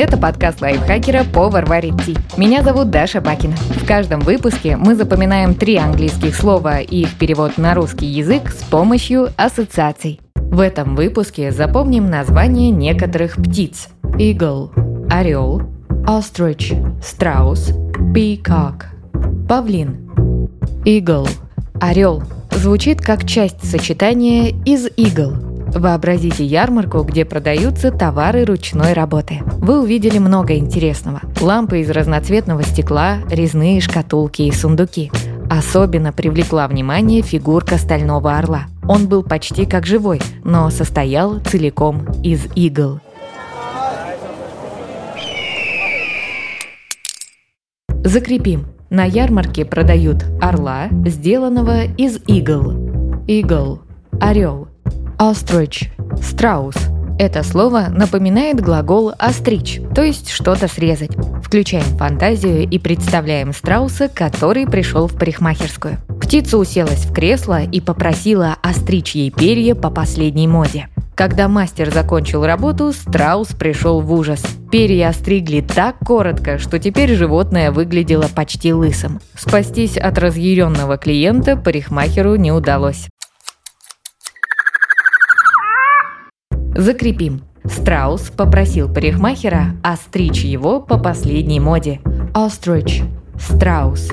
Это подкаст лайфхакера «Повар варит ти». Меня зовут Даша Бакина. В каждом выпуске мы запоминаем три английских слова и их перевод на русский язык с помощью ассоциаций. В этом выпуске запомним название некоторых птиц. Eagle – орел, ostrich – страус, peacock – павлин. Eagle – орел – звучит как часть сочетания из eagle – Вообразите ярмарку, где продаются товары ручной работы. Вы увидели много интересного. Лампы из разноцветного стекла, резные шкатулки и сундуки. Особенно привлекла внимание фигурка стального орла. Он был почти как живой, но состоял целиком из игл. Закрепим. На ярмарке продают орла, сделанного из игл. Игл – орел – Ostrich – страус. Это слово напоминает глагол «остричь», то есть что-то срезать. Включаем фантазию и представляем страуса, который пришел в парикмахерскую. Птица уселась в кресло и попросила остричь ей перья по последней моде. Когда мастер закончил работу, страус пришел в ужас. Перья остригли так коротко, что теперь животное выглядело почти лысым. Спастись от разъяренного клиента парикмахеру не удалось. Закрепим. Страус попросил парикмахера остричь его по последней моде. Ostrich – страус.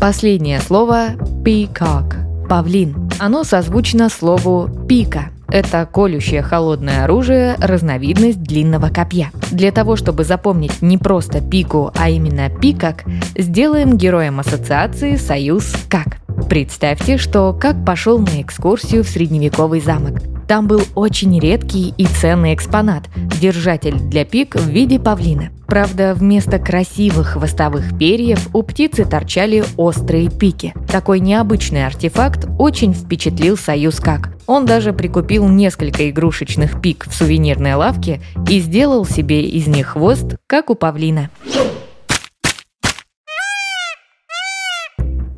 Последнее слово – peacock – павлин. Оно созвучно слову «пика», это колющее холодное оружие, разновидность длинного копья. Для того, чтобы запомнить не просто пику, а именно пикак, сделаем героем ассоциации союз «как». Представьте, что как пошел на экскурсию в средневековый замок. Там был очень редкий и ценный экспонат – держатель для пик в виде павлина. Правда, вместо красивых хвостовых перьев у птицы торчали острые пики. Такой необычный артефакт очень впечатлил Союз как. Он даже прикупил несколько игрушечных пик в сувенирной лавке и сделал себе из них хвост, как у павлина.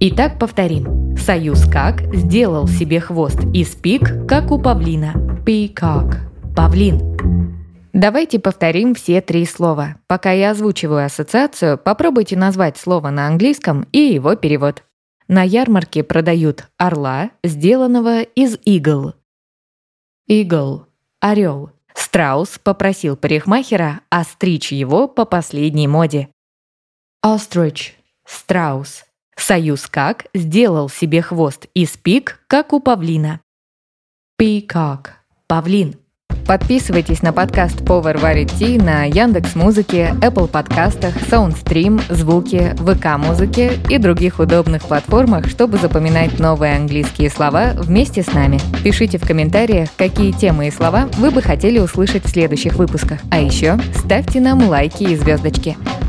Итак, повторим. Союз как сделал себе хвост из пик, как у павлина. Peacock. Павлин. Давайте повторим все три слова. Пока я озвучиваю ассоциацию, попробуйте назвать слово на английском и его перевод. На ярмарке продают орла, сделанного из игл. Игл – орел. Страус попросил парикмахера остричь его по последней моде. Ostrich – страус. Союз как сделал себе хвост из пик, как у павлина. Peacock – павлин. Подписывайтесь на подкаст варит ти на Яндекс Музыке, Apple подкастах, Soundstream, Звуки, ВК Музыке и других удобных платформах, чтобы запоминать новые английские слова вместе с нами. Пишите в комментариях, какие темы и слова вы бы хотели услышать в следующих выпусках. А еще ставьте нам лайки и звездочки.